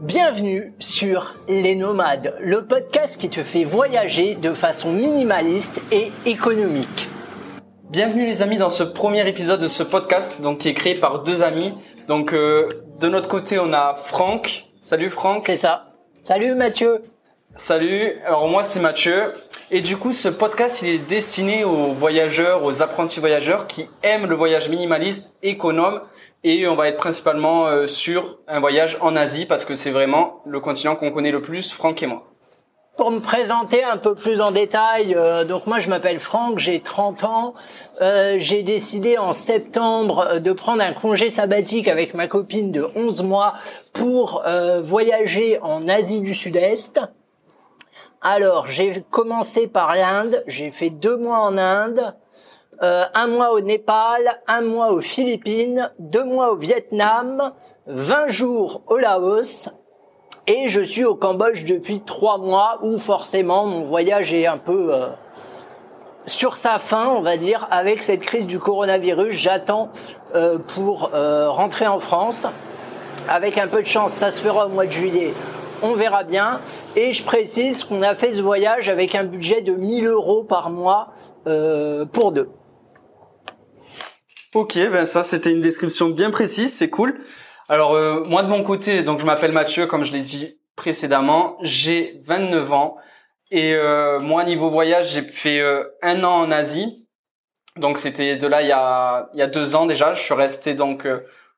Bienvenue sur Les Nomades, le podcast qui te fait voyager de façon minimaliste et économique. Bienvenue les amis dans ce premier épisode de ce podcast donc qui est créé par deux amis. Donc euh, de notre côté on a Franck. Salut Franck. C'est ça. Salut Mathieu. Salut. Alors moi c'est Mathieu et du coup ce podcast il est destiné aux voyageurs, aux apprentis voyageurs qui aiment le voyage minimaliste, économe et on va être principalement euh, sur un voyage en Asie parce que c'est vraiment le continent qu'on connaît le plus, Franck et moi. Pour me présenter un peu plus en détail, euh, donc moi je m'appelle Franck, j'ai 30 ans. Euh, j'ai décidé en septembre euh, de prendre un congé sabbatique avec ma copine de 11 mois pour voyager en Asie du Sud-Est. Alors j'ai commencé par l'Inde, j'ai fait deux mois en Inde, un mois au Népal, un mois aux Philippines, deux mois au Vietnam, 20 jours au Laos, et je suis au Cambodge depuis trois mois où forcément mon voyage est un peu euh, sur sa fin, on va dire, avec cette crise du coronavirus. J'attends euh, pour euh, rentrer en France. Avec un peu de chance, ça se fera au mois de juillet. On verra bien. Et je précise qu'on a fait ce voyage avec un budget de 1000 euros par mois pour deux. Ok, ben ça c'était une description bien précise, c'est cool. Alors euh, moi de mon côté, donc je m'appelle Mathieu, comme je l'ai dit précédemment, j'ai 29 ans et euh, moi niveau voyage, j'ai fait euh, un an en Asie. Donc c'était de là il y a il y a deux ans déjà. Je suis resté donc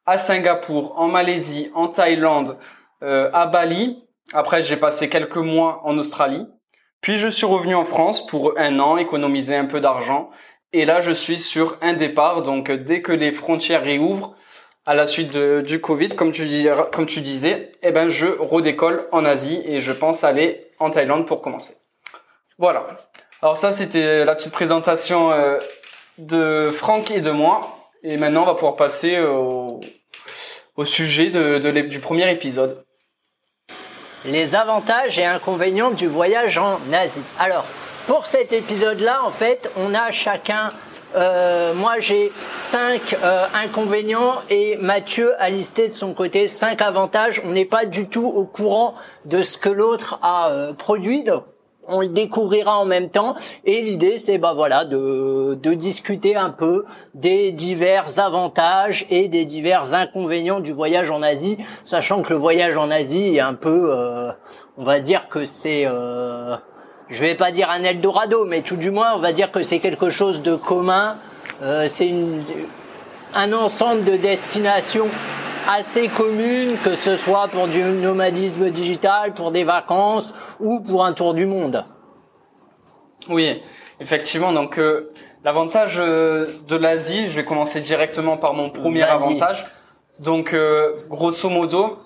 à Singapour, en Malaisie, en Thaïlande, à Bali. Après j'ai passé quelques mois en Australie. Puis je suis revenu en France pour un an, économiser un peu d'argent. Et là je suis sur un départ. Donc dès que les frontières réouvrent à la suite du Covid, comme tu, disais, eh ben, je redécolle en Asie et je pense aller en Thaïlande pour commencer. Voilà. Alors ça, c'était la petite présentation euh, de Franck et de moi. Et maintenant, on va pouvoir passer au, sujet du premier épisode. Les avantages et inconvénients du voyage en Asie. Alors, pour cet épisode-là, en fait, on a chacun euh, moi j'ai cinq euh, inconvénients et Mathieu a listé de son côté cinq avantages. On n'est pas du tout au courant de ce que l'autre a euh, produit. Donc on le découvrira en même temps et l'idée c'est bah voilà de, de discuter un peu des divers avantages et des divers inconvénients du voyage en Asie sachant que le voyage en Asie est un peu on va dire que c'est je vais pas dire un Eldorado, mais tout du moins, on va dire que c'est quelque chose de commun. Euh, c'est un ensemble de destinations assez communes, que ce soit pour du nomadisme digital, pour des vacances ou pour un tour du monde. Oui, effectivement. Donc euh, l'avantage euh, de l'Asie, je vais commencer directement par mon premier avantage. Donc grosso modo,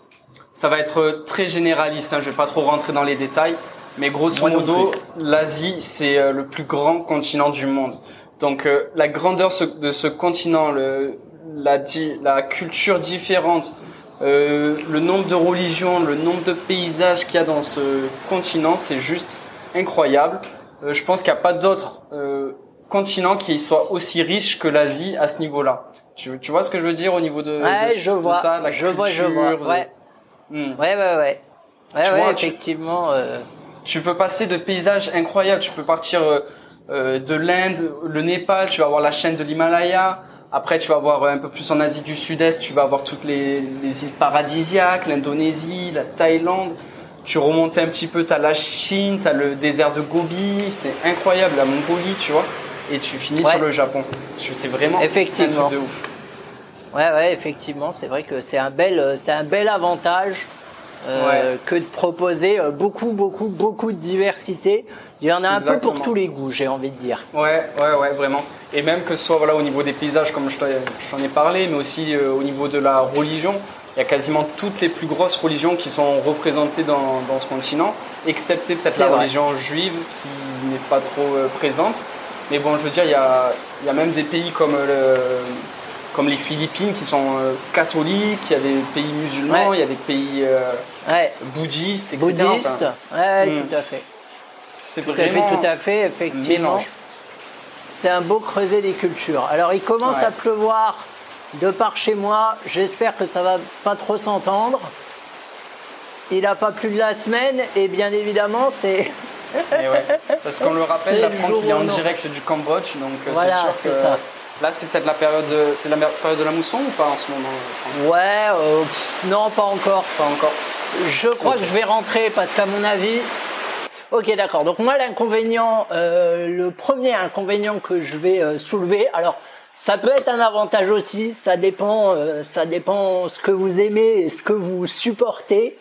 ça va être très généraliste. Hein, je vais pas trop rentrer dans les détails. Mais grosso modo, l'Asie, c'est euh, le plus grand continent du monde. Donc euh, la grandeur de ce continent, le, la, la culture différente, euh, le nombre de religions, le nombre de paysages qu'il y a dans ce continent, c'est juste incroyable. Euh, je pense qu'il n'y a pas d'autre euh, continent qui soit aussi riche que l'Asie à ce niveau-là. Tu, tu, vois ce que je veux dire au niveau de, ouais, de, je vois, ça, la je culture. Vois, je vois. Ouais. Hmm. ouais, ouais, ouais. Ouais, ouais, effectivement. Euh tu peux passer de paysages incroyables. Tu peux partir euh, euh, de l'Inde, le Népal, tu vas voir la chaîne de l'Himalaya. Après, tu vas voir euh, un peu plus en Asie du Sud-Est, tu vas voir toutes les, îles paradisiaques, l'Indonésie, la Thaïlande. Tu remontes un petit peu, tu as la Chine, tu as le désert de Gobi, c'est incroyable, la Mongolie, tu vois. Et tu finis sur le Japon. C'est vraiment effectivement. un truc de ouf. Ouais, ouais, effectivement, c'est vrai que c'est un bel, c'est un bel avantage euh, que de proposer euh, beaucoup, beaucoup, beaucoup de diversité. Il y en a un peu pour tous les goûts, j'ai envie de dire. Ouais, ouais, ouais, vraiment. Et même que ce soit voilà, au niveau des paysages, comme je t'en ai parlé, mais aussi euh, au niveau de la religion. Il y a quasiment toutes les plus grosses religions qui sont représentées dans, dans ce continent, excepté peut-être la religion juive qui n'est pas trop présente. Mais bon, je veux dire, il y a, il y a même des pays comme le, comme les Philippines qui sont euh, catholiques, il y a des pays musulmans, il y a des pays euh, bouddhistes, etc. Bouddhistes, ouais, hmm. tout à fait. C'est tout à fait, tout à fait, effectivement. C'est un beau creuset des cultures. Alors il commence à pleuvoir de par chez moi. J'espère que ça va pas trop s'entendre. il a pas plus de la semaine et bien évidemment c'est Et ouais, parce qu'on le C'est rappelle, la Franck il est en direct du Cambodge, donc euh, Voilà, c'est c'est sûr que ça. là c'est peut-être la période, de- c'est la période de la mousson ou pas en ce moment Ouais, euh, pff, non, pas encore. Pas encore. Je crois que je vais rentrer parce qu'à mon avis. Ok, d'accord. Donc moi, l'inconvénient, euh, le premier inconvénient que je vais euh, soulever, alors ça peut être un avantage aussi. Ça dépend, euh, ça dépend ce que vous aimez et ce que vous supportez.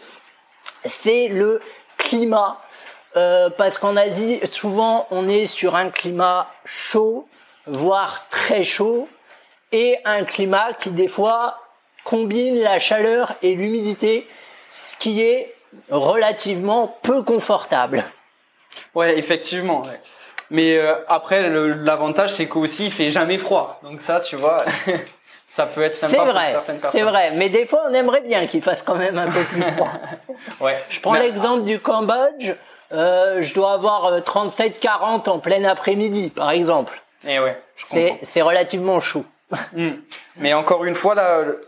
C'est le climat. Parce qu'en Asie, souvent, on est sur un climat chaud, voire très chaud, et un climat qui des fois combine la chaleur et l'humidité, ce qui est relativement peu confortable. Ouais, effectivement. ouais. Mais euh, après, l'avantage c'est qu'aussi il fait jamais froid. Donc ça, tu vois, ça peut être sympa pour certaines personnes. c'est vrai. Mais des fois, on aimerait bien qu'il fasse quand même un peu plus froid. Ouais. Je prends l'exemple du Cambodge. euh, je dois avoir euh, 37-40 en plein après-midi, par exemple. Eh ouais. c'est relativement chaud. Hmm. Mais encore une fois,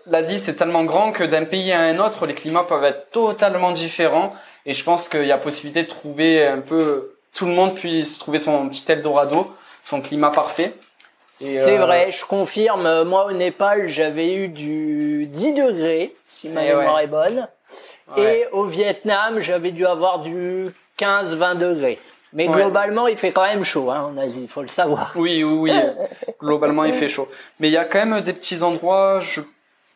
l'Asie c'est tellement grand que d'un pays à un autre, les climats peuvent être totalement différents. Et je pense qu'il y a possibilité de trouver un peu, tout le monde puisse trouver son petit Eldorado, son climat parfait. C'est euh, vrai, je confirme. Moi, au Népal, j'avais eu du 10 degrés, si ma Eh ouais. mémoire est bonne. Ouais. Et au Vietnam, j'avais dû avoir du 15-20 degrés. Mais Ouais. globalement, il fait quand même chaud hein, en Asie, il faut le savoir. Oui, oui, oui. Globalement, il fait chaud. Mais il y a quand même des petits endroits, je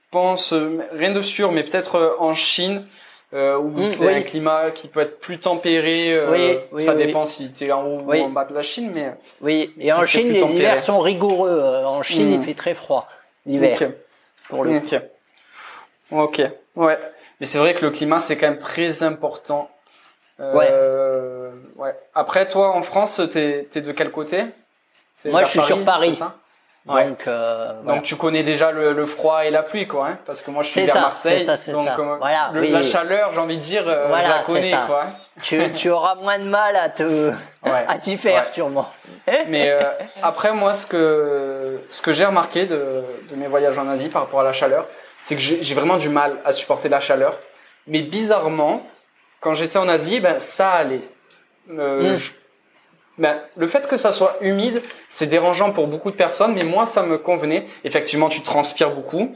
pense, euh, rien de sûr, mais peut-être euh, en Chine, euh, où Mm, c'est oui. un climat qui peut être plus tempéré. euh, Oui, oui, ça dépend si tu es en haut ou en bas de la Chine, mais. Oui, et en Chine, les tempéré. hivers sont rigoureux. En Chine, Mm. il fait très froid l'hiver, Ok. pour le Ok. Ok. Ouais. Mais c'est vrai que le climat, c'est quand même très important. Euh, ouais. Après, toi, en France, t'es es de quel côté? Moi, je suis sur Paris. c'est ça? Ouais. Donc, euh, Donc voilà. tu connais déjà le, le froid et la pluie, quoi, hein Parce que moi je suis vers ça, Marseille, c'est ça, c'est donc ça. euh, Voilà, le- oui. la chaleur, j'ai envie de dire, euh, Voilà, je la connais, quoi. tu, tu auras moins de mal à te Ouais. à t'y faire, Ouais. sûrement. Mais euh, après, moi, ce que ce que j'ai remarqué de, de mes voyages en Asie par rapport à la chaleur, c'est que j'ai j'ai vraiment du mal à supporter la chaleur. Mais bizarrement, quand j'étais en Asie, ben ça allait. Euh, Mm. je- ben, le fait que ça soit humide, c'est dérangeant pour beaucoup de personnes, mais moi, ça me convenait. Effectivement, tu transpires beaucoup.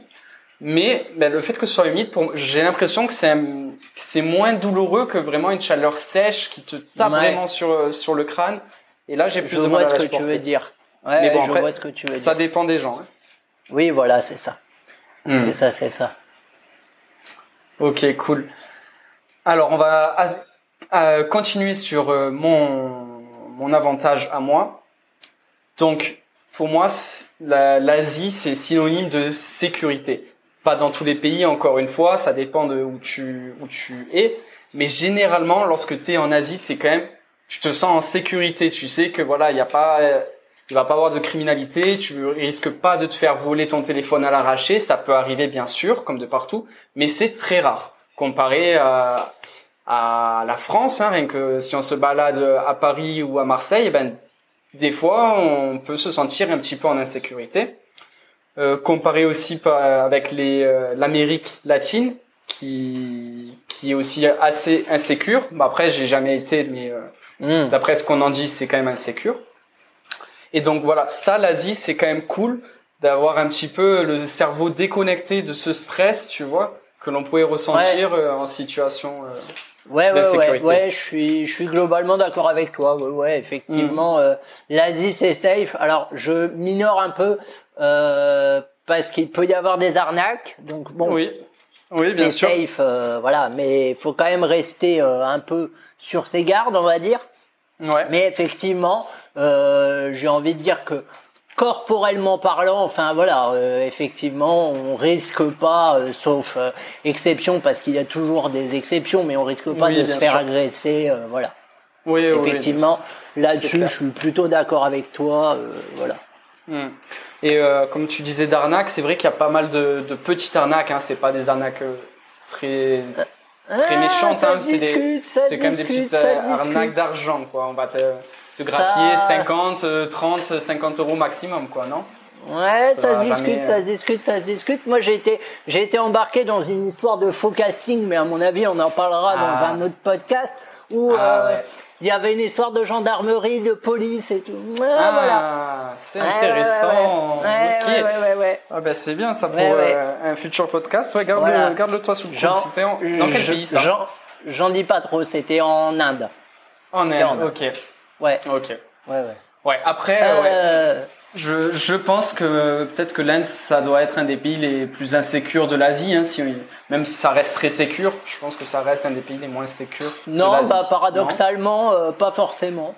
Mais ben, le fait que ce soit humide, pour- j'ai l'impression que c'est un- c'est moins douloureux que vraiment une chaleur sèche qui te tape Ouais. vraiment sur, sur le crâne. Et là, j'ai plus Je de mal vois à ce que tu veux dire. Ouais, Mais bon, je après, vois ce que tu veux Ça dire. dépend des gens. hein. Oui, voilà, c'est ça. Hmm. C'est ça, c'est ça. Ok, cool. Alors, on va continuer sur euh, mon, mon avantage à moi. Donc, pour moi, l'Asie, c'est synonyme de sécurité. Pas dans tous les pays, encore une fois, ça dépend de où tu, où tu es. Mais généralement, lorsque tu es en Asie, t'es quand même, tu te sens en sécurité. Tu sais que voilà, il y a pas, euh, il va pas avoir de criminalité. Tu risques pas de te faire voler ton téléphone à l'arraché. Ça peut arriver, bien sûr, comme de partout, mais c'est très rare comparé à, à la France. Hein, rien que si on se balade à Paris ou à Marseille, eh ben des fois, on peut se sentir un petit peu en insécurité. Euh, comparé aussi par- avec les euh, l'Amérique latine, qui qui est aussi assez insécure. Bon, après, j'ai jamais été, mais euh, Hmm. d'après ce qu'on en dit, c'est quand même insécure. Et donc voilà, ça, l'Asie, c'est quand même cool d'avoir un petit peu le cerveau déconnecté de ce stress, tu vois, que l'on pouvait ressentir euh, en situation. euh, Ouais, ouais, ouais, ouais, je suis, je suis globalement d'accord avec toi. Ouais, ouais, effectivement, Mm. euh, l'Asie c'est safe. Alors, je minore un peu euh, parce qu'il peut y avoir des arnaques. Donc bon, Oui, oui, c'est bien sûr. safe, euh, voilà. Mais il faut quand même rester un peu sur ses gardes, on va dire. Ouais. Mais effectivement, j'ai envie de dire que corporellement parlant, enfin voilà, euh, effectivement, on risque pas, euh, sauf euh, exception, parce qu'il y a toujours des exceptions, mais on risque pas Oui, de se faire sûr. agresser, voilà. Oui, effectivement, là-dessus, je suis plutôt d'accord avec toi, voilà. Hmm. Et comme tu disais d'arnaques, c'est vrai qu'il y a pas mal de, de petites arnaques. Hein. C'est pas des arnaques euh, très Ah, méchantes. ça hein. C'est des- c'est quand même des petites euh, arnaques d'argent, quoi. On va te, te Ça- grappiller 50, euh, 30, 50 euros maximum, quoi, non? Ouais, Ça ça, se discute, jamais, ça euh. se discute, ça se discute. Moi, j'ai été, j'ai été embarqué dans une histoire de faux casting, mais à mon avis, on en parlera dans Ah. un autre podcast où Ah, euh, ouais. Il y avait une histoire de gendarmerie, de police et tout. Ah, voilà. c'est intéressant. Ouais, ouais. Ah ben c'est bien ça pour Ouais, euh, un futur podcast. Ouais, garde-le Voilà. garde-le toi sous le. Jean- en... Dans quel pays ça J'en, dis pas trop. C'était en Inde. En Inde. Ok. Ouais, Ok. ouais, ouais. Ouais. Après, ouais. Je, je pense que peut-être que l'Inde, ça doit être un des pays les plus insécures de l'Asie. Hein, si, même si ça reste très sécure, je pense que ça reste un des pays les moins sécures non, bah paradoxalement, euh, pas forcément.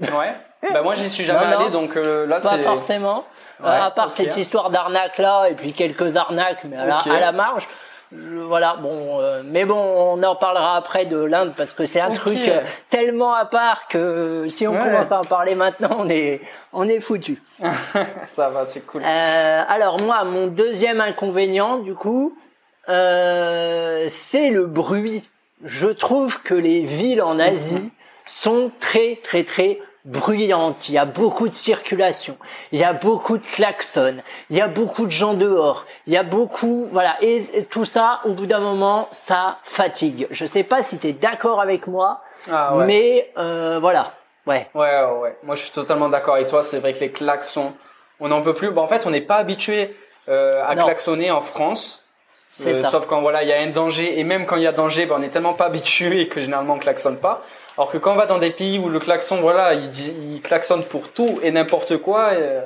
Ouais. Bah moi, j'y suis jamais Non, non. allé, donc euh, là, Pas c'est... forcément. Euh, Ouais, à part cette histoire d'arnaque là, et puis quelques arnaques, mais à, la, Ok. à la marge. Je- voilà, bon, euh, mais bon, on en parlera après de l'Inde parce que c'est un truc euh, tellement à part que si on Ouais. commence à en parler maintenant, on est, on est foutu. ça va, c'est cool. Euh, alors moi, mon deuxième inconvénient, du coup, euh, c'est le bruit. Je trouve que les villes en Asie sont très très très bruyantes. Il y a beaucoup de circulation, il y a beaucoup de klaxons, il y a beaucoup de gens dehors, il y a beaucoup, voilà, et, et tout ça, au bout d'un moment, ça fatigue. Je sais pas si tu es d'accord avec moi, Ah ouais. mais euh, voilà, ouais. Ouais, ouais, ouais. Moi, je suis totalement d'accord avec toi. C'est vrai que les klaxons, on n'en peut plus. Bah, en fait, on n'est pas habitué euh, à Non. klaxonner en France. Euh, ça. Sauf quand voilà, il y a un danger. Et même quand il y a danger, bah, on est tellement pas habitué que généralement on klaxonne pas. Alors que quand on va dans des pays où le klaxon, voilà, il, dit, il klaxonne pour tout et n'importe quoi. et, euh,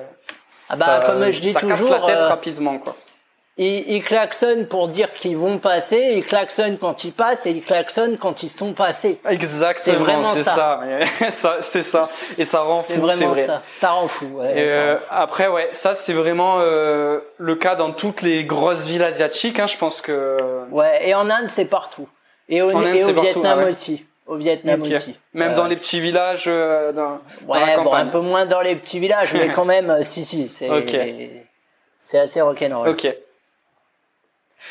Ah bah, ça, comme je dis ça casse toujours, la tête euh, rapidement, quoi. Ils, ils klaxonnent pour dire qu'ils vont passer, ils klaxonnent quand ils passent et ils klaxonnent quand ils sont passés. Exactement, c'est ça. ça. ça, c'est ça. Et ça rend fou, c'est vraiment vrai. ça. Ça rend fou. ouais, Et ça euh, rend fou. après, ouais, ça c'est vraiment euh, le cas dans toutes les grosses villes asiatiques. Hein, je pense que Ouais, et en Inde, c'est partout. Et au, Inde, et au partout, Vietnam ah ouais. aussi. Au Vietnam aussi. même Euh, dans les petits villages, euh, dans, dans la Ouais, bon, un peu moins dans les petits villages, mais quand même, euh, si, si, c'est Ok. c'est assez rock'n'roll. Ok.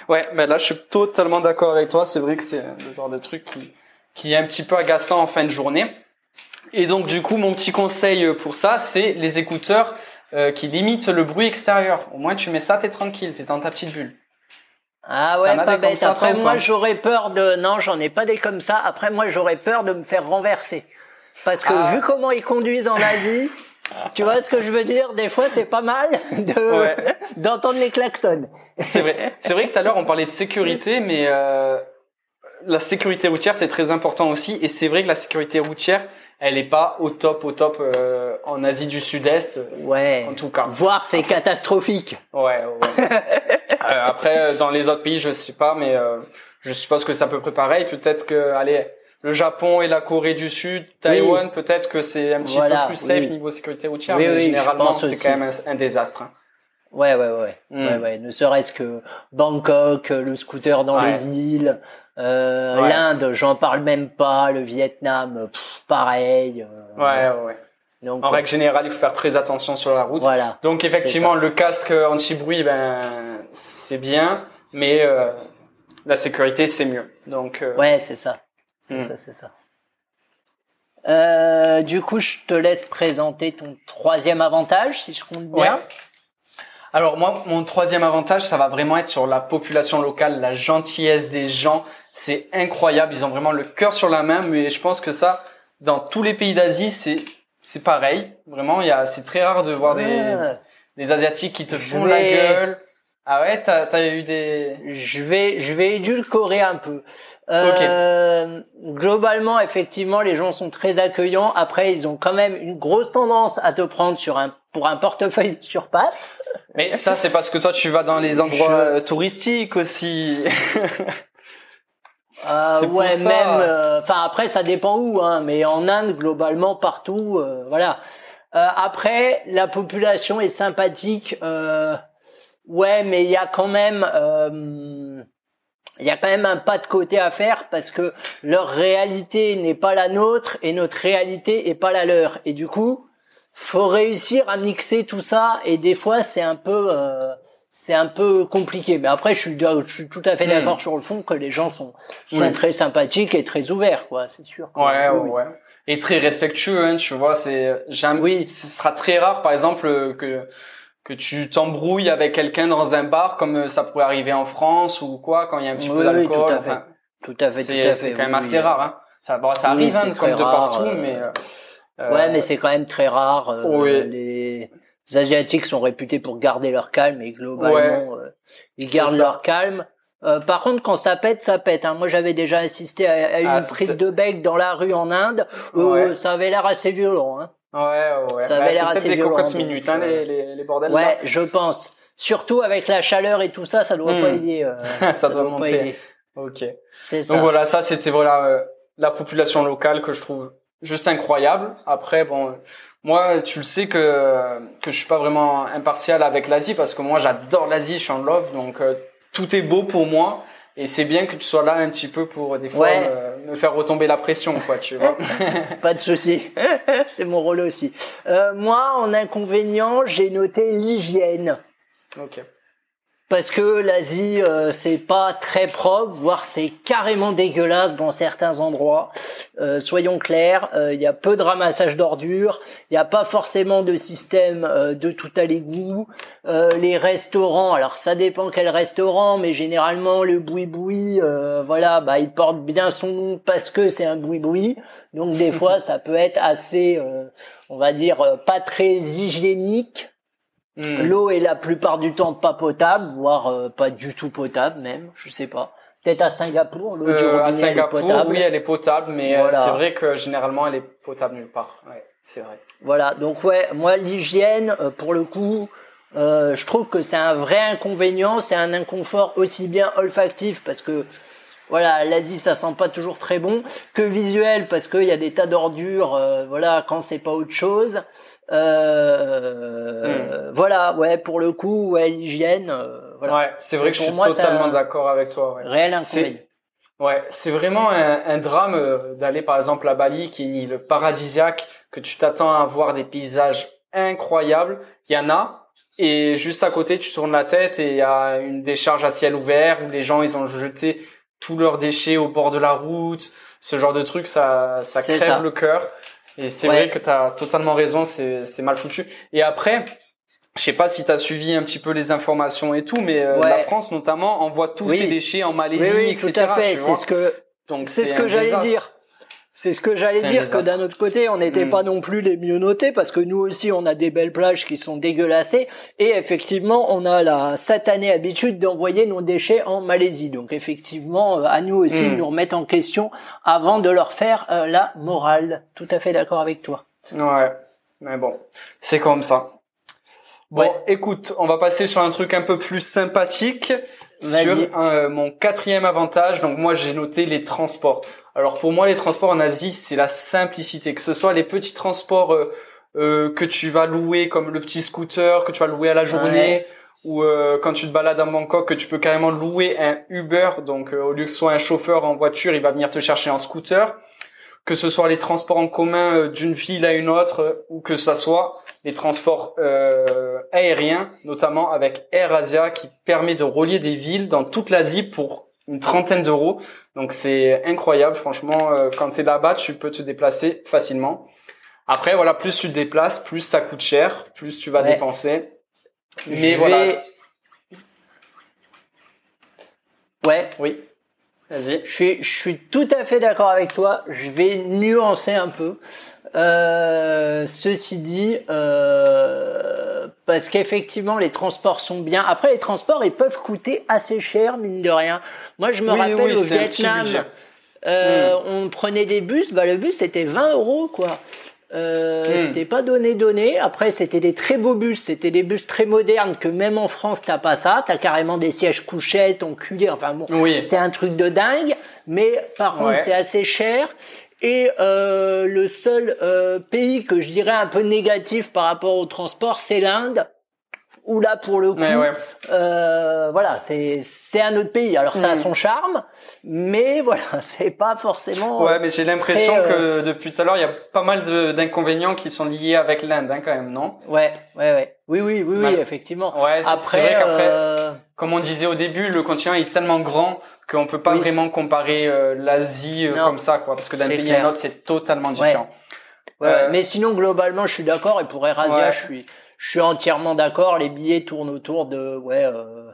Ouais, mais là je suis totalement d'accord avec toi. C'est vrai que c'est le genre de truc qui, qui est un petit peu agaçant en fin de journée. Et donc du coup, mon petit conseil pour ça, c'est les écouteurs euh, qui limitent le bruit extérieur. Au moins, tu mets ça, t'es tranquille, t'es dans ta petite bulle. Ah ouais, pas bête. ça, Après, moi, j'aurais peur de... Non, j'en ai pas des comme ça. Après, moi, j'aurais peur de me faire renverser. Parce que Ah. vu comment ils conduisent en Asie, tu vois ce que je veux dire? Des fois, c'est pas mal de Ouais. d'entendre les klaxons. C'est vrai. C'est vrai que tout à l'heure on parlait de sécurité, mais euh, la sécurité routière c'est très important aussi. Et c'est vrai que la sécurité routière, elle est pas au top, au top euh, en Asie du Sud-Est, Ouais. en tout cas. Voir, c'est catastrophique. Ouais. ouais. Euh, après, euh, dans les autres pays, je sais pas, mais euh, je suppose que c'est à peu près pareil. Peut-être que, allez, le Japon et la Corée du Sud, Taïwan, peut-être que c'est un petit Voilà, peu plus safe oui. niveau sécurité routière, Oui, mais généralement c'est quand même un, un désastre. hein. Ouais, ouais, ouais. Mm. ouais, ouais. Ne serait-ce que Bangkok, le scooter dans Ouais. les îles, euh, l'Inde, j'en parle même pas, le Vietnam, pff, pareil. euh, Ouais, ouais. Donc, En règle générale, il faut faire très attention sur la route. voilà. Donc effectivement, le casque anti-bruit, ben c'est bien, mais euh, la sécurité c'est mieux. Donc Ouais, c'est ça. C'est Mm. ça, c'est ça. Euh, du coup, je te laisse présenter ton troisième avantage, si je compte bien. Ouais. Alors moi, mon troisième avantage, ça va vraiment être sur la population locale, la gentillesse des gens. C'est incroyable, ils ont vraiment le cœur sur la main. Mais je pense que ça, dans tous les pays d'Asie, c'est c'est pareil. Vraiment, il y a, c'est très rare de voir des, des asiatiques qui te font la gueule. Ah ouais, t'as as eu des. je vais, je vais édulcorer un peu. Euh, Globalement, effectivement, les gens sont très accueillants. Après, ils ont quand même une grosse tendance à te prendre sur un, pour un portefeuille sur pattes. Mais ça, c'est parce que toi, tu vas dans les endroits Je- euh, touristiques aussi. Euh, C'est pour ouais, même. euh, Enfin, après, ça dépend où, hein, mais en Inde, globalement, partout, euh, voilà. Euh, après, la population est sympathique. Ouais, mais il y a quand même, euh, il y a quand même un pas de côté à faire parce que leur réalité n'est pas la nôtre et notre réalité est pas la leur. Et du coup, faut réussir à mixer tout ça. Et des fois, c'est un peu, euh, c'est un peu compliqué. Mais après, je suis, je suis tout à fait Hmm. d'accord sur le fond que les gens sont, sont Oui. très sympathiques et très ouverts, quoi. C'est sûr. Ouais, oui, ouais, oui. ouais. Et très respectueux, hein, tu vois, c'est jamais, Oui. ce sera très rare, par exemple, euh, que, que tu t'embrouilles avec quelqu'un dans un bar comme euh, ça pourrait arriver en France ou quoi quand il y a un petit peu d'alcool. tout, enfin, tout à fait. C'est, c'est quand même assez rare. Hein. Ça, bon, ça arrive hein, comme de partout, euh, mais. Euh, ouais, mais c'est quand même très rare. Les... Asiatiques sont réputés pour garder leur calme et globalement, ils gardent leur calme. par contre, quand ça pète, ça pète. Hein. Moi, j'avais déjà assisté à, une ah, prise de bec dans la rue en Inde. ça avait l'air assez violent. Hein. Ouais, ouais. Ça avait bah, l'air assez des cocottes minutes, hein, les, les, les bordels. Ouais, je pense. Surtout avec la chaleur et tout ça, ça doit pas hmm. aider. Euh, ça, doit, monter. Ok. C'est ça. Donc voilà, ça c'était voilà euh, la population locale que je trouve juste incroyable. Après, bon, moi, tu le sais que que je suis pas vraiment impartial avec l'Asie parce que moi j'adore l'Asie, je suis en love, donc euh, tout est beau pour moi. Et c'est bien que tu sois là un petit peu pour des fois me, faire retomber la pression, quoi, tu vois. Pas de souci, c'est mon rôle aussi. Euh, moi, en inconvénient, j'ai noté l'hygiène. Ok parce que l'Asie euh, c'est pas très propre, voire c'est carrément dégueulasse dans certains endroits. Euh, soyons clairs, euh, il y a peu de ramassage d'ordures, il n'y a pas forcément de système de tout à l'égout. les restaurants, alors ça dépend quel restaurant, mais généralement le boui-boui, voilà, bah il porte bien son nom parce que c'est un boui-boui. Donc des fois ça peut être assez, on va dire, pas très hygiénique. Hmm. L'eau est la plupart du temps pas potable, voire euh, pas du tout potable même, je sais pas. Peut-être à Singapour, l'eau du euh, robinet à Singapour, est potable. oui, elle est potable, mais euh, c'est vrai que généralement elle est potable nulle part. Ouais, c'est vrai. Voilà, donc ouais, moi l'hygiène, pour le coup, je trouve que c'est un vrai inconvénient, c'est un inconfort aussi bien olfactif parce que voilà, l'Asie ça sent pas toujours très bon que visuel parce qu'il y a des tas d'ordures, voilà, quand c'est pas autre chose. Euh, hmm. Voilà, ouais, pour le coup, ouais, l'hygiène. Euh, voilà. Ouais, c'est vrai que je suis totalement d'accord avec toi. Ouais. Réel inconvénient. Ouais, c'est vraiment un, un drame euh, d'aller par exemple à Bali, qui est une île paradisiaque, que tu t'attends à voir des paysages incroyables. Il y en a, et juste à côté, tu tournes la tête et il y a une décharge à ciel ouvert où les gens ils ont jeté tous leurs déchets au bord de la route. Ce genre de truc, ça, ça crève le cœur. Et c'est vrai que tu as totalement raison, c'est mal foutu. Et après, je sais pas si tu as suivi un petit peu les informations et tout, mais euh, la France notamment envoie tous ses déchets en Malaisie, oui, etc. Tout à fait, c'est ce que c'est ce que j'allais dire. C'est ce que j'allais dire, que d'un autre côté, on n'était mm. pas non plus les mieux notés, parce que nous aussi, on a des belles plages qui sont dégueulassées, et effectivement, on a la satanée habitude d'envoyer nos déchets en Malaisie. Donc effectivement, euh, à nous aussi, mm. nous remettre en question avant de leur faire euh, la morale. Tout à fait d'accord avec toi. Ouais, mais bon, c'est comme ça. Bon, écoute, on va passer sur un truc un peu plus sympathique, sur euh, mon quatrième avantage. Donc moi, j'ai noté les transports. Alors pour moi, les transports en Asie, c'est la simplicité. Que ce soit les petits transports euh, euh, que tu vas louer, comme le petit scooter que tu vas louer à la journée, ou euh, quand tu te balades à Bangkok, que tu peux carrément louer un Uber. Donc au lieu que ce soit un chauffeur en voiture, il va venir te chercher en scooter. Que ce soit les transports en commun d'une ville à une autre, ou que ce soit les transports aériens, notamment avec AirAsia, qui permet de relier des villes dans toute l'Asie pour une trentaine d'euros. Donc c'est incroyable, franchement, euh, quand tu es là-bas, tu peux te déplacer facilement. Après, voilà, plus tu te déplaces, plus ça coûte cher, plus tu vas dépenser. Mais voilà. Ouais. Oui. Vas-y. Je suis, je suis tout à fait d'accord avec toi. Je vais nuancer un peu. Euh, ceci dit, euh, parce qu'effectivement les transports sont bien. Après les transports ils peuvent coûter assez cher mine de rien. Moi je me rappelle au Vietnam, euh, hmm. on prenait des bus, bah le bus c'était 20 euros quoi. Euh, hmm. C'était pas donné donné. Après, c'était des très beaux bus. C'était des bus très modernes que même en France t'as pas ça. T'as carrément des sièges couchettes, enculés. Enfin bon, c'est un truc de dingue. Mais par contre, c'est assez cher. Et euh, le seul euh, pays que je dirais un peu négatif par rapport au transport, c'est l'Inde. Où là, pour le coup, euh, voilà, c'est c'est un autre pays. Alors ça a mm. son charme, mais voilà, c'est pas forcément. Ouais, mais j'ai l'impression que depuis tout à l'heure, il y a pas mal d'inconvénients qui sont liés avec l'Inde, hein, quand même, non? Ouais, ouais, ouais. Oui, oui, oui, oui, effectivement. Ouais, c'est vrai qu'après, comme on disait au début, le continent est tellement grand qu'on peut pas vraiment comparer euh, l'Asie euh, comme ça, quoi, parce que d'un pays à un autre, c'est totalement différent. Ouais. mais sinon, globalement, je suis d'accord. Et pour Erasia, je suis, je suis entièrement d'accord. Les billets tournent autour de ouais. Euh,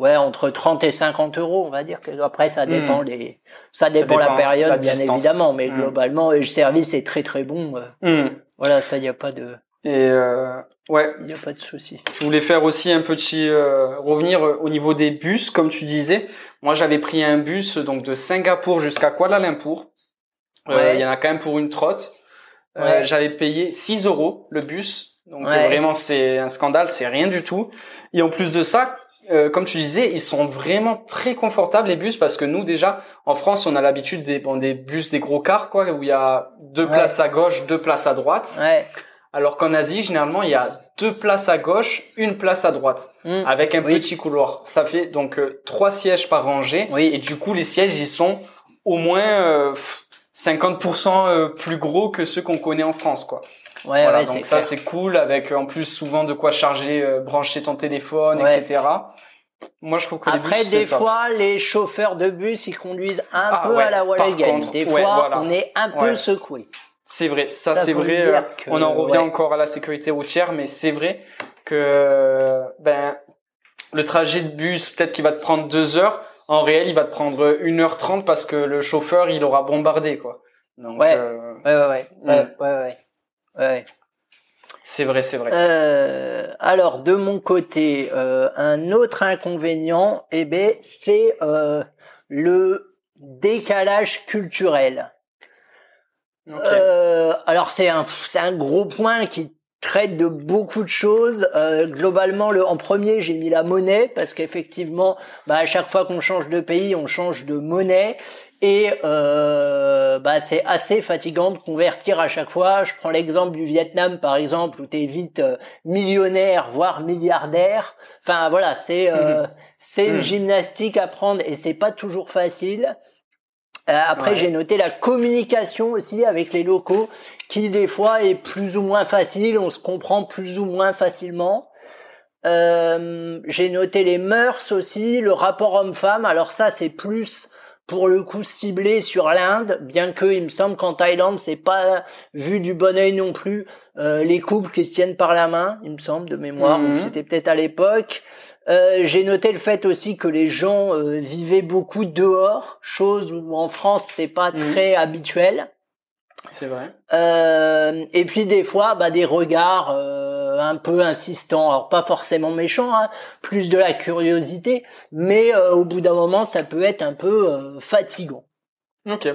ouais, entre 30 et 50 euros, on va dire. Après, ça hmm. dépend les, ça dépend, la période, bien évidemment, mais hmm. globalement, le service est très très bon. Hmm. Voilà, ça, il n'y a pas de. Et euh, ouais. Il n'y a pas de souci. Je voulais faire aussi un petit euh, revenir au niveau des bus, comme tu disais. Moi, j'avais pris un bus donc de Singapour jusqu'à Kuala Lumpur. Euh, il y en a quand même pour une trotte. Euh, j'avais payé 6 euros le bus. Donc vraiment, c'est un scandale, c'est rien du tout. Et en plus de ça, euh, comme tu disais, ils sont vraiment très confortables les bus parce que nous déjà en France on a l'habitude des bon, des bus des gros cars quoi où il y a deux places à gauche, deux places à droite. Ouais. Alors qu'en Asie généralement il y a deux places à gauche, une place à droite mm. avec un petit couloir. Ça fait donc euh, trois sièges par rangée oui. et du coup les sièges ils sont au moins euh, 50% euh, plus gros que ceux qu'on connaît en France quoi. Ouais, voilà, donc ça c'est cool avec en plus souvent de quoi charger, euh, brancher ton téléphone, etc. Moi je trouve que après les des fois les chauffeurs de bus ils conduisent un ah peu à la wall. Des fois on est un peu secoué. C'est vrai, ça, c'est vrai. Euh, on en revient encore à la sécurité routière, mais c'est vrai que ben le trajet de bus peut-être qu'il va te prendre deux heures. En réel, il va te prendre une heure trente parce que le chauffeur il aura bombardé quoi. Donc, ouais. Euh... ouais, ouais, ouais, ouais, hmm. ouais, ouais. Ouais. C'est vrai, c'est vrai. Euh, alors de mon côté, euh, un autre inconvénient, eh ben, c'est euh, le décalage culturel. Euh, alors c'est un c'est un gros point qui traite de beaucoup de choses. Euh, globalement, le, en premier, j'ai mis la monnaie parce qu'effectivement, bah, à chaque fois qu'on change de pays, on change de monnaie et euh, bah, c'est assez fatigant de convertir à chaque fois. Je prends l'exemple du Vietnam, par exemple, où tu es vite euh, millionnaire, voire milliardaire. Enfin voilà, c'est euh, c'est une hmm. gymnastique à prendre et c'est pas toujours facile. Euh, après, j'ai noté la communication aussi avec les locaux, qui des fois est plus ou moins facile, on se comprend plus ou moins facilement. Euh, j'ai noté les mœurs aussi, le rapport homme-femme. Alors ça, c'est plus pour le coup ciblé sur l'Inde, bien que il me semble qu'en Thaïlande c'est pas vu du bon oeil non plus. Euh, les couples qui se tiennent par la main, il me semble de mémoire, mhm. c'était peut-être à l'époque. Euh, j'ai noté le fait aussi que les gens euh, vivaient beaucoup dehors, chose où en France c'est pas mhm. très habituel. C'est vrai. Euh, et puis des fois, bah, des regards euh, un peu insistants, alors pas forcément méchants, hein, plus de la curiosité, mais euh, au bout d'un moment, ça peut être un peu fatigant. Ok.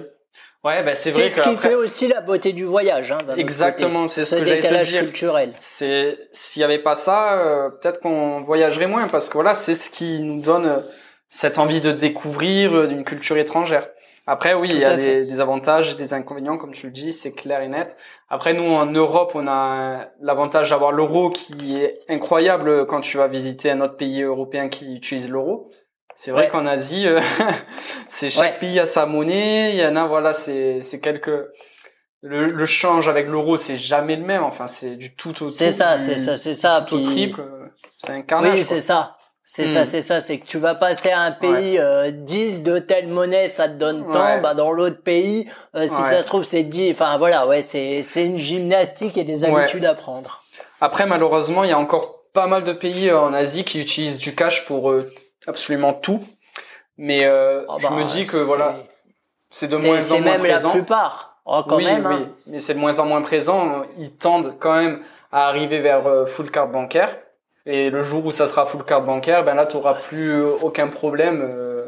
Ouais, bah c'est vrai. C'est ce qui fait aussi la beauté du voyage. Hein, Exactement, c'est ce, que j'allais te dire. culturel. C'est s'il y avait pas ça, peut-être qu'on voyagerait moins parce que voilà, c'est ce qui nous donne cette envie de découvrir d'une culture étrangère. Après, oui, il y a des, avantages et des inconvénients, comme tu le dis, c'est clair et net. Après, nous, en Europe, on a l'avantage d'avoir l'euro qui est incroyable quand tu vas visiter un autre pays européen qui utilise l'euro. C'est vrai qu'en Asie, euh, c'est chaque pays a sa monnaie. Il y en a, voilà, c'est c'est quelques le, le, change avec l'euro, c'est jamais le même. Enfin, c'est du tout au C'est ça, c'est ça, c'est ça. Tout au triple. C'est un carnage. Oui, c'est ça. C'est ça, hmm. c'est ça, c'est que tu vas passer à un pays euh, 10 de telle monnaie, ça te donne tant, bah dans l'autre pays, euh, si ça se trouve c'est 10, enfin voilà, ouais, c'est c'est une gymnastique et des habitudes à prendre. Après malheureusement, il y a encore pas mal de pays euh, en Asie qui utilisent du cash pour euh, absolument tout. Mais oh, je me bah, dis que voilà, c'est de moins en moins même présent. la plupart. Oh, quand oui, même, oui, hein. mais c'est de moins en moins présent. Ils tendent quand même à arriver vers full carte bancaire. Et le jour où ça sera full carte bancaire, ben là, tu n'auras plus euh, aucun problème. Euh,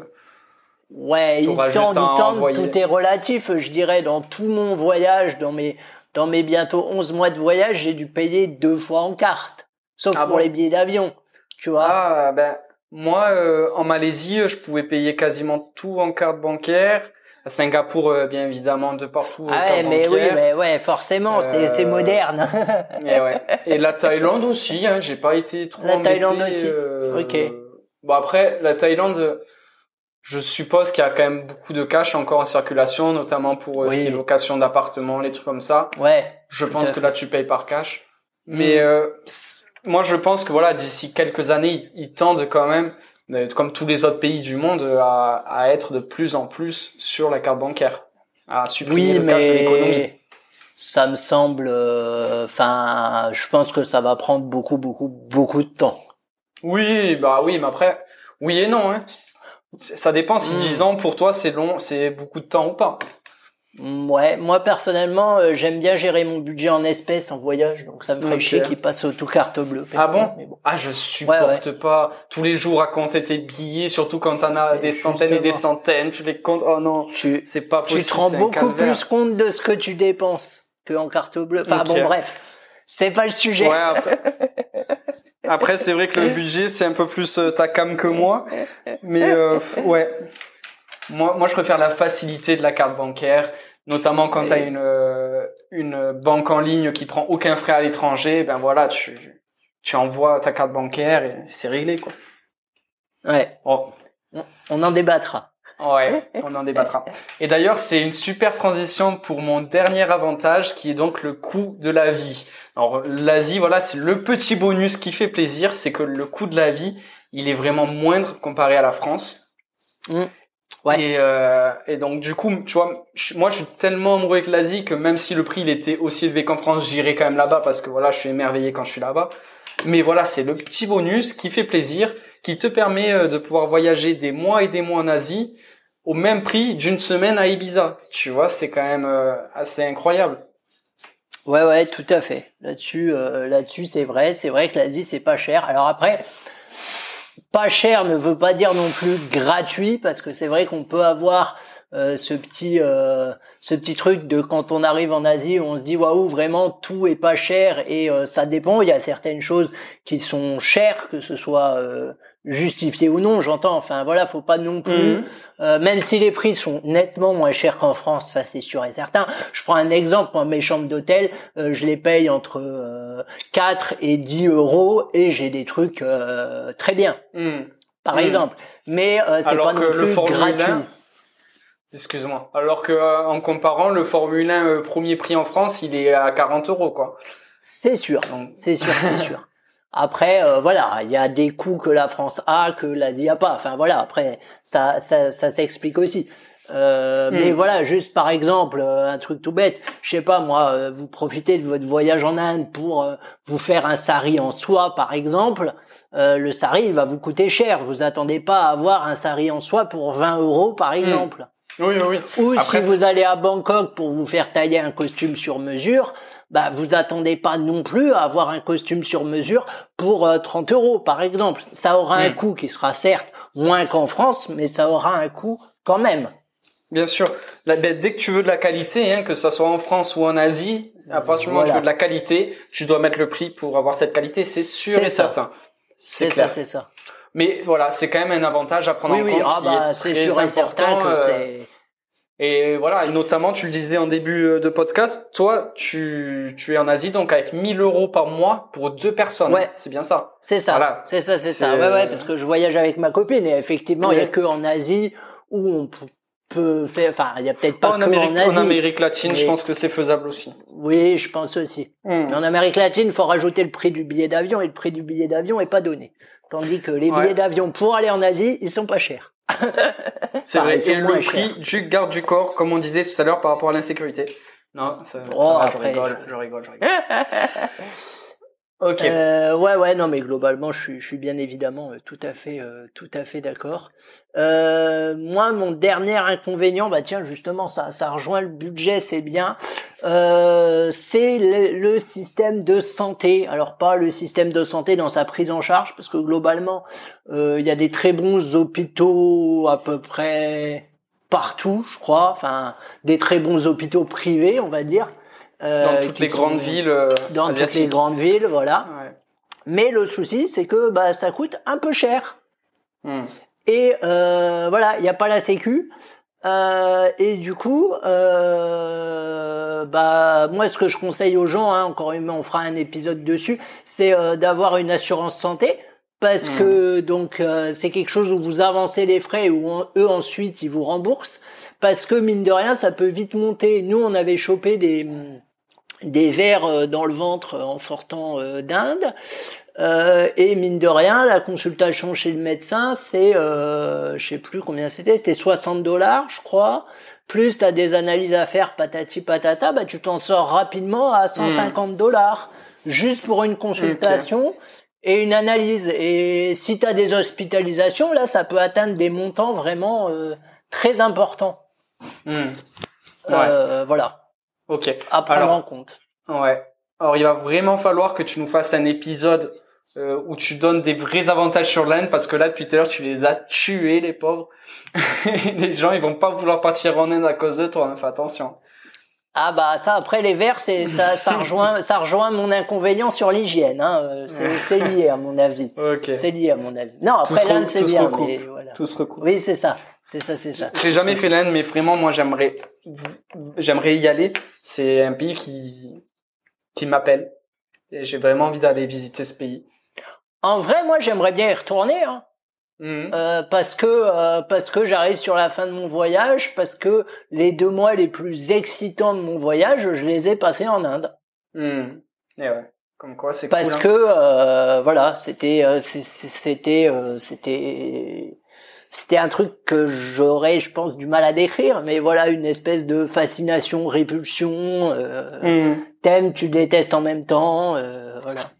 ouais, il tente, tout est relatif. Je dirais, dans tout mon voyage, dans mes, dans mes bientôt 11 mois de voyage, j'ai dû payer deux fois en carte. Sauf ah pour les billets d'avion. Tu vois. Ah, ben, moi, euh, en Malaisie, je pouvais payer quasiment tout en carte bancaire. À Singapour, euh, bien évidemment, de partout. Ah ouais, mais oui, mais ouais, forcément, c'est c'est euh, moderne. et, ouais. et la Thaïlande aussi, hein, j'ai pas été trop La Thaïlande aussi. Euh, ok. Bon après, la Thaïlande, je suppose qu'il y a quand même beaucoup de cash encore en circulation, notamment pour ce qui est location d'appartements, les trucs comme ça. Ouais. Je pense que là, tu payes par cash. Mais mm. Moi, je pense que voilà, d'ici quelques années, ils tendent quand même comme tous les autres pays du monde, à, à, être de plus en plus sur la carte bancaire, à supprimer oui, le cash de l'économie. ça me semble, enfin, je pense que ça va prendre beaucoup, beaucoup, beaucoup de temps. Oui, bah oui, mais après, oui et non. Hein. Ça dépend si 10 hmm. ans pour toi c'est long, c'est beaucoup de temps ou pas. Ouais, moi personnellement, euh, j'aime bien gérer mon budget en espèces en voyage, donc ça me ferait chier qu'il passe au tout carte bleue. Ah bon, Ah je supporte pas tous les jours à compter tes billets, surtout quand t'en as des centaines et des centaines, tu les comptes. Oh non, c'est pas possible. Tu te rends beaucoup plus compte de ce que tu dépenses que en carte bleue. Enfin bon, bref, c'est pas le sujet. Ouais, après, après c'est vrai que le budget c'est un peu plus euh, ta cam que moi, mais euh, ouais. Moi, moi, je préfère la facilité de la carte bancaire, notamment quand tu as une, euh, une banque en ligne qui prend aucun frais à l'étranger. Ben voilà, tu, tu envoies ta carte bancaire et c'est réglé, quoi. Ouais. Oh. On en débattra. Ouais, on en débattra. Et d'ailleurs, c'est une super transition pour mon dernier avantage qui est donc le coût de la vie. Alors l'Asie, voilà, c'est le petit bonus qui fait plaisir, c'est que le coût de la vie, il est vraiment moindre comparé à la France. Mm. Ouais. Et, euh, et donc du coup, tu vois, moi je suis tellement amoureux avec l'Asie que même si le prix il était aussi élevé qu'en France, j'irai quand même là-bas parce que voilà, je suis émerveillé quand je suis là-bas. Mais voilà, c'est le petit bonus qui fait plaisir, qui te permet euh, de pouvoir voyager des mois et des mois en Asie au même prix d'une semaine à Ibiza. Tu vois, c'est quand même euh, assez incroyable. Ouais, ouais, tout à fait. Là-dessus, euh, là-dessus, c'est vrai. C'est vrai que l'Asie, c'est pas cher. Alors après, pas cher ne veut pas dire non plus gratuit parce que c'est vrai qu'on peut avoir euh, ce petit euh, ce petit truc de quand on arrive en Asie on se dit waouh vraiment tout est pas cher et euh, ça dépend il y a certaines choses qui sont chères que ce soit justifié ou non, j'entends. Enfin voilà, faut pas non plus, mhm. euh, même si les prix sont nettement moins chers qu'en France, ça c'est sûr et certain. Je prends un exemple, moi mes chambres d'hôtel, euh, je les paye entre euh, 4 et 10 euros et j'ai des trucs euh, très bien, mhm. par mhm. exemple. Mais c'est pas non plus gratuit. Excuse-moi. Alors que en comparant, le Formule 1 premier prix en France, il est à 40 euros quoi. C'est sûr, c'est sûr, c'est sûr. Après, euh, voilà, il y a des coûts que la France a que l'Asie a pas. Enfin voilà, après ça, ça, ça s'explique aussi. Euh, Mais hmm. voilà, juste par exemple, euh, un truc tout bête, je sais pas moi, euh, vous profitez de votre voyage en Inde pour vous faire un sari en soie, par exemple. le sari, il va vous coûter cher. Vous attendez pas à avoir un sari en soie pour 20 euros, par hmm. exemple. Oui, oui, oui. Ou si vous allez à Bangkok pour vous faire tailler un costume sur mesure, bah vous attendez pas non plus à avoir un costume sur mesure pour 30 euh, euros par exemple. Ça aura un hmm. coût qui sera certes moins qu'en France, mais ça aura un coût quand même. Bien sûr. Ben, dès que tu veux de la qualité, hein, que ce soit en France ou en Asie, à partir du moment où tu veux de la qualité, tu dois mettre le prix pour avoir cette qualité, c'est sûr et certain. C'est ça, c'est ça. Mais voilà, c'est quand même un avantage à prendre en compte. Ah, bah, c'est sûr que euh, et voilà, et notamment, tu le disais en début euh, de podcast, toi, tu, tu es en Asie, donc avec 1000 euros par mois pour deux personnes. Ouais. C'est bien ça. C'est ça. Voilà. C'est ça, c'est ça. Ouais, ouais, parce que je voyage avec ma copine et effectivement, il y a que en Asie où on peut faire, enfin, il y a peut-être pas, en, Amérique, en Asie. En Amérique latine, je pense que c'est faisable aussi. Oui, je pense aussi. Hmm. Mais en Amérique latine, il faut rajouter le prix du billet d'avion et le prix du billet d'avion est pas donné. Tandis que les billets d'avion pour aller en Asie, ils sont pas chers. c'est vrai. Et le prix du garde du corps, comme on disait tout à l'heure par rapport à l'insécurité. Non, ça, oh, je rigole, je rigole, je rigole. Ok. Euh, ouais, ouais, non, mais globalement, je suis, je suis bien évidemment euh, tout à fait, euh, tout à fait d'accord. Euh, moi, mon dernier inconvénient, bah tiens, justement, ça, ça rejoint le budget, c'est bien. Euh, c'est le, le, système de santé. Alors pas le système de santé dans sa prise en charge, parce que globalement, il y a des très bons hôpitaux à peu près partout, je crois. Enfin, des très bons hôpitaux privés, on va dire. Euh, dans toutes les grandes villes euh, dans toutes les grandes villes voilà. Mais le souci c'est que bah ça coûte un peu cher. Hmm. et euh, voilà il n'y a pas la sécu. Euh, et du coup euh, bah moi ce que je conseille aux gens hein, encore une fois on fera un épisode dessus c'est euh, d'avoir une assurance santé. Parce hmm. que donc c'est quelque chose où vous avancez les frais et où eux ensuite ils vous remboursent. Parce que mine de rien ça peut vite monter. Nous on avait chopé des des vers euh, dans le ventre euh, en sortant euh, d'Inde. et mine de rien, la consultation chez le médecin, c'est, euh, je sais plus combien c'était, c'était 60 dollars, je crois. plus tu as des analyses à faire patati patata, bah tu t'en sors rapidement à 150 dollars juste pour une consultation et une analyse. Et si tu as des hospitalisations, là, ça peut atteindre des montants vraiment euh, très importants. Hmm. Euh, voilà. Ok. À prendre en compte. Ouais. Alors, il va vraiment falloir que tu nous fasses un épisode euh, où tu donnes des vrais avantages sur l'Inde parce que là, depuis tout à l'heure, tu les as tués, les pauvres. les gens, ils vont pas vouloir partir en Inde à cause de toi. Hein. Fais attention. Ah bah ça après les verres c'est ça ça rejoint ça rejoint mon inconvénient sur l'hygiène hein. Euh, c'est lié à mon avis. Ok. C'est lié à mon avis. Non après l'Inde c'est bien mais voilà. Tout se recoupe. Oui c'est ça c'est ça c'est ça. J'ai jamais fait l'Inde mais vraiment moi j'aimerais j'aimerais y aller. C'est un pays qui qui m'appelle et j'ai vraiment envie d'aller visiter ce pays. En vrai moi j'aimerais bien y retourner hein. Mhm. Euh, parce que euh, parce que j'arrive sur la fin de mon voyage, parce que les deux mois les plus excitants de mon voyage, je les ai passés en Inde. Mmh. Et ouais. Comme quoi, c'est parce cool, hein. que euh, voilà, c'était c'était c'était c'était un truc que j'aurais, je pense, du mal à décrire, mais voilà, une espèce de fascination, répulsion, mmh. t'aimes, tu détestes en même temps, voilà.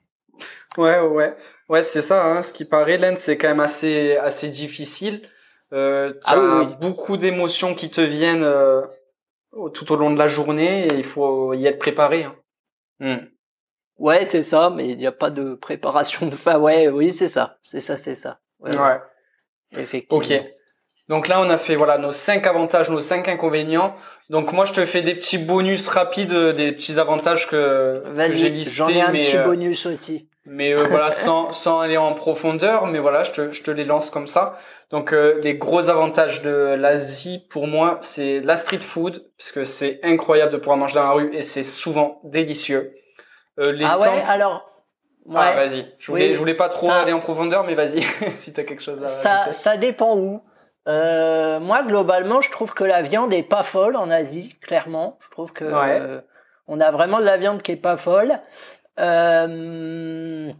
Ouais, ouais. Ouais, c'est ça. Hein. Ce qui paraît, l'Inde, c'est quand même assez assez difficile. Euh, tu ah as beaucoup d'émotions qui te viennent euh, tout au long de la journée et il faut y être préparé. Hein. Hmm. Ouais, c'est ça, mais il n'y a pas de préparation de fin. Ouais, oui, c'est ça, c'est ça, c'est ça. Ouais. ouais. Effectivement. Ok. Donc là, on a fait voilà nos cinq avantages, nos cinq inconvénients. Donc moi, je te fais des petits bonus rapides, des petits avantages que, que j'ai listés. J'en ai un petit euh, bonus aussi mais euh, voilà sans sans aller en profondeur mais voilà je te je te les lance comme ça donc euh, les gros avantages de l'Asie pour moi c'est la street food parce que c'est incroyable de pouvoir manger dans la rue et c'est souvent délicieux euh, les ah ouais alors ah, vas-y je voulais je voulais pas trop aller en profondeur mais vas-y si t'as quelque chose à ça ça dépend où euh, moi globalement je trouve que la viande est pas folle en Asie clairement je trouve que euh, on a vraiment de la viande qui est pas folle euh,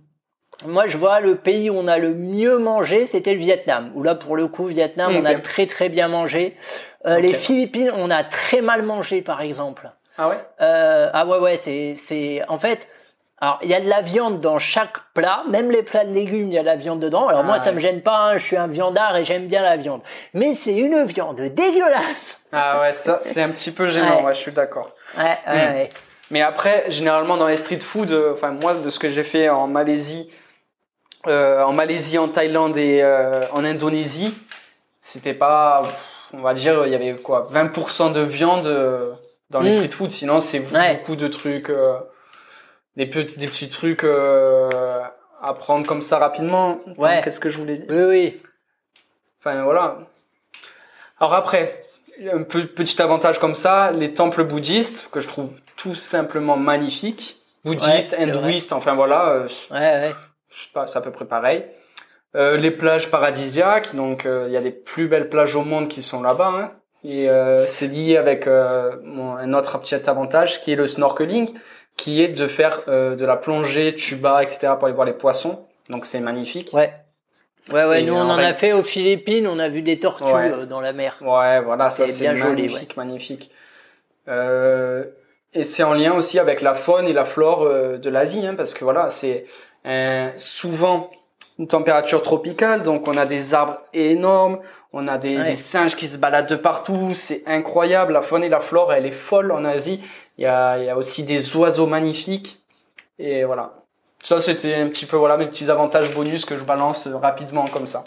moi, je vois le pays où on a le mieux mangé, c'était le Vietnam. Où là, pour le coup, Vietnam, on a très très bien mangé. Les Philippines, on a très mal mangé, par exemple. Ah ouais? Ah ouais ouais, c'est c'est en fait. Alors, il y a de la viande dans chaque plat, même les plats de légumes, il y a de la viande dedans. Alors moi, ah ça me gêne pas, hein, je suis un viandard et j'aime bien la viande. Mais c'est une viande dégueulasse. Ah ouais, ça, c'est un petit peu gênant, ouais, je suis d'accord. Ouais, ouais, hmm. ouais. Mais après, généralement dans les street food, euh, enfin moi de ce que j'ai fait en Malaisie, euh, en Malaisie, en Thaïlande et euh, en Indonésie, c'était pas, on va dire, il y avait quoi, 20% de viande dans les mm. street food. Sinon, c'est beaucoup de trucs, des, petits, des petits trucs à prendre comme ça rapidement. Ouais. Qu'est-ce que je voulais dire Oui, oui. Enfin voilà. Alors après, un petit avantage comme ça, les temples bouddhistes que je trouve tout simplement magnifiques, bouddhistes, hindouistes, enfin voilà. Euh, ouais, ouais. C'est à peu près pareil. Euh, les plages paradisiaques, donc euh, il y a des plus belles plages au monde qui sont là-bas. Hein, et euh, c'est lié avec un autre petit avantage qui est le snorkeling, qui est de faire de la plongée, tuba, etc. pour aller voir les poissons. Donc c'est magnifique. Ouais. Ouais, ouais, nous on en, a fait aux Philippines, on a vu des tortues euh, dans la mer. Ouais, voilà, ça c'est magnifique, magnifique. Euh, et c'est en lien aussi avec la faune et la flore euh, de l'Asie, hein, parce que voilà, c'est souvent une température tropicale, donc on a des arbres énormes, on a des, des singes qui se baladent de partout, c'est incroyable. La faune et la flore, elle est folle en Asie. Il y a, il y a aussi des oiseaux magnifiques, et voilà. Ça, c'était un petit peu voilà mes petits avantages bonus que je balance euh, rapidement comme ça.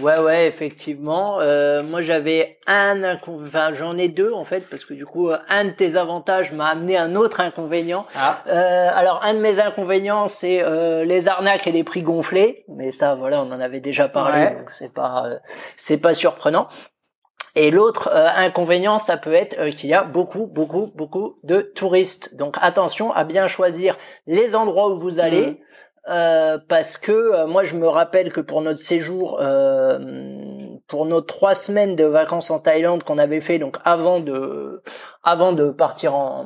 Ouais, ouais, effectivement. Euh, moi, j'avais un, enfin, j'en ai deux en fait, parce que du coup, un de tes avantages m'a amené un autre inconvénient. Ah. Euh, alors, un de mes inconvénients, c'est euh, les arnaques et les prix gonflés, mais ça, voilà, on en avait déjà parlé, donc c'est pas, euh, c'est pas surprenant. Et l'autre euh, inconvénient, ça peut être euh, qu'il y a beaucoup, beaucoup, beaucoup de touristes. Donc attention à bien choisir les endroits où vous allez. Mmh. Euh, parce que moi je me rappelle que pour notre séjour, pour nos trois semaines de vacances en Thaïlande qu'on avait fait donc avant de avant de partir en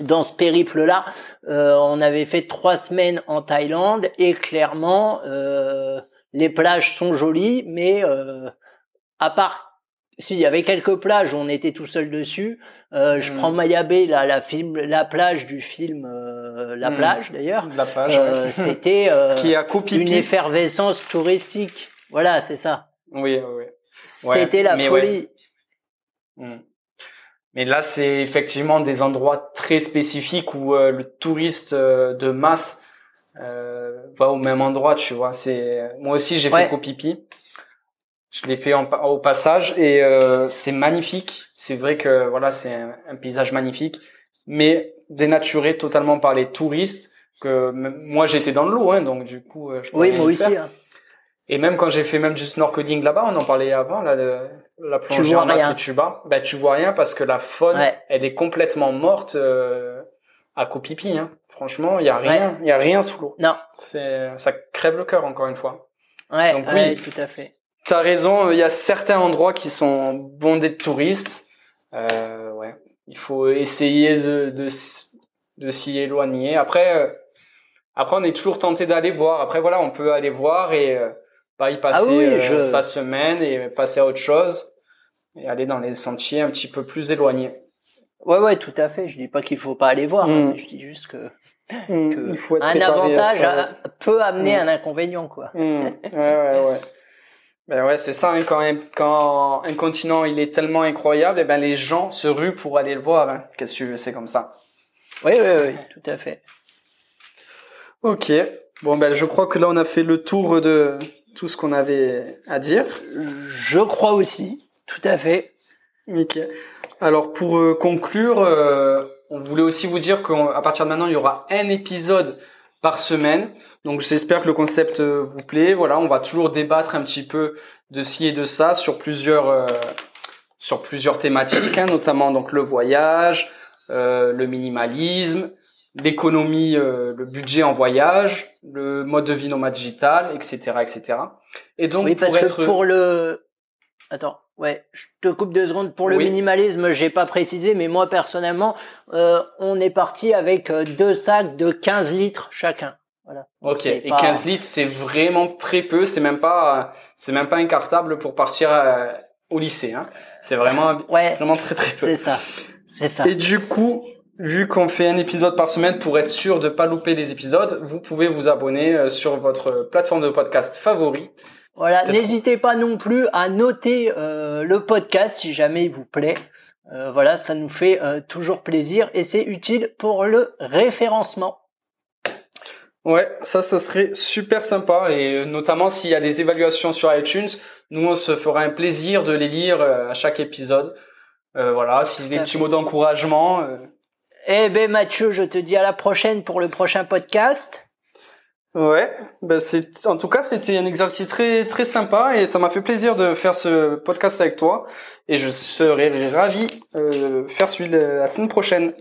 dans ce périple là, on avait fait trois semaines en Thaïlande et clairement les plages sont jolies, mais à part si, il y avait quelques plages où on était tout seul dessus. Euh, je mm. prends Mayabé, la, la, film, la plage du film euh, La mm. plage d'ailleurs. La plage, euh, C'était Qui a une effervescence touristique. Voilà, c'est ça. Oui, oui. C'était la folie. Mm. Mais là, c'est effectivement des endroits très spécifiques où le touriste de masse va au même endroit, tu vois. C'est moi aussi j'ai fait Copipi. Je l'ai fait au passage et euh, c'est magnifique. C'est vrai que voilà, c'est un, paysage magnifique, mais dénaturé totalement par les touristes. Que moi j'étais dans l'eau, hein, donc du coup euh, je Oui, moi aussi. Hein. Et même quand j'ai fait même du snorkeling là-bas, on en parlait avant, là, la plongée en masque tuba, ben tu vois rien parce que la faune, elle est complètement morte euh, à Copipi. Hein. Franchement, il y a rien, il y a rien sous l'eau. Non. C'est, ça crève le cœur encore une fois. Ouais, donc oui, tout à fait. T'as raison, il y a certains endroits qui sont bondés de touristes. Euh, ouais, il faut essayer de, de, de s'y éloigner. Après, euh, après, on est toujours tenté d'aller voir. Après, voilà, on peut aller voir et euh, y passer ah euh, sa semaine et passer à autre chose et aller dans les sentiers un petit peu plus éloignés. Ouais, ouais, tout à fait. Je dis pas qu'il faut pas aller voir. Hein, mm. je dis juste que, mm. il faut être un avantage peut amener mm. un inconvénient, quoi. Ouais, ouais, ouais. Ben ouais, c'est ça. Hein, quand, un, quand un continent il est tellement incroyable, et eh ben les gens se ruent pour aller le voir. Hein. Qu'est-ce que tu veux, c'est comme ça. Oui, oui, oui, tout à fait. Ok. Bon ben je crois que là on a fait le tour de tout ce qu'on avait à dire. Je crois aussi, tout à fait. Ok. Alors pour euh, conclure, euh, on voulait aussi vous dire qu'à partir de maintenant il y aura un épisode par semaine. Donc j'espère que le concept euh, vous plaît. Voilà, on va toujours débattre un petit peu de ci et de ça sur plusieurs euh, sur plusieurs thématiques, hein, notamment donc le voyage, euh, le minimalisme, l'économie, le budget en voyage, le mode de vie nomade digital, etc., etc. Et donc oui, parce pour que pour le attends Ouais, je te coupe deux secondes. Pour le minimalisme, j'ai pas précisé, mais moi personnellement, euh, on est parti avec euh, deux sacs de 15 litres chacun. Voilà. Ok. Et 15 litres, c'est vraiment très peu. C'est même pas, c'est même pas un cartable pour partir euh, au lycée. Hein. C'est vraiment, ouais, vraiment très très peu. C'est ça. C'est ça. Et du coup, vu qu'on fait un épisode par semaine pour être sûr de pas louper les épisodes, vous pouvez vous abonner euh, sur votre plateforme de podcast favori voilà, n'hésitez pas non plus à noter euh, le podcast si jamais il vous plaît. Euh, voilà, ça nous fait euh, toujours plaisir et c'est utile pour le référencement. Ouais, ça, ça serait super sympa et notamment s'il y a des évaluations sur iTunes, nous on se fera un plaisir de les lire à chaque épisode. voilà, si c'est des petits mots d'encouragement. Eh ben Mathieu, je te dis à la prochaine pour le prochain podcast. Ouais, ben c'est en tout cas c'était un exercice très très sympa et ça m'a fait plaisir de faire ce podcast avec toi et je serai ravi euh, faire celui de la semaine prochaine.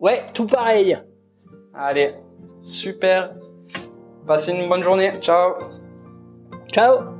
Ouais, tout pareil. Allez, super. Passez une bonne journée. Ciao. Ciao.